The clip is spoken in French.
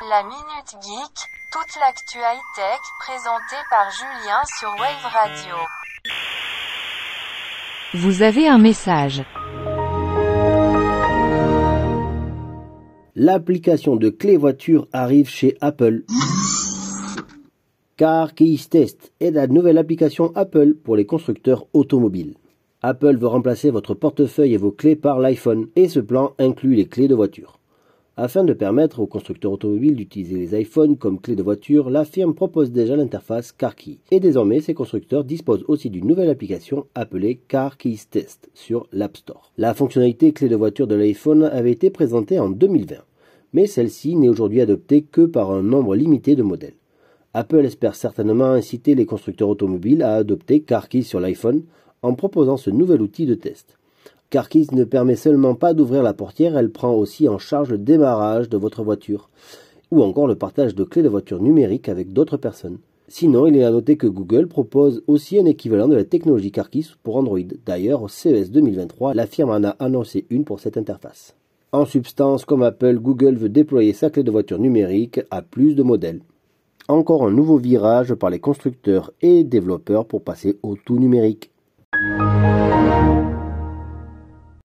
La Minute Geek, toute l'actu high-tech présentée par Julien sur Wave Radio. Vous avez un message. L'application de clé voiture arrive chez Apple. Car Keys Test est la nouvelle application Apple pour les constructeurs automobiles. Apple veut remplacer votre portefeuille et vos clés par l'iPhone et ce plan inclut les clés de voiture. Afin de permettre aux constructeurs automobiles d'utiliser les iPhones comme clés de voiture, la firme propose déjà l'interface CarKey. Et désormais, ces constructeurs disposent aussi d'une nouvelle application appelée CarKeys Test sur l'App Store. La fonctionnalité clé de voiture de l'iPhone avait été présentée en 2020, mais celle-ci n'est aujourd'hui adoptée que par un nombre limité de modèles. Apple espère certainement inciter les constructeurs automobiles à adopter CarKey sur l'iPhone en proposant ce nouvel outil de test. CarKeys ne permet seulement pas d'ouvrir la portière, elle prend aussi en charge le démarrage de votre voiture, ou encore le partage de clés de voiture numériques avec d'autres personnes. Sinon, il est à noter que Google propose aussi un équivalent de la technologie CarKeys pour Android. D'ailleurs, au CES 2023, la firme en a annoncé une pour cette interface. En substance, comme Apple, Google veut déployer sa clé de voiture numérique à plus de modèles. Encore un nouveau virage par les constructeurs et développeurs pour passer au tout numérique.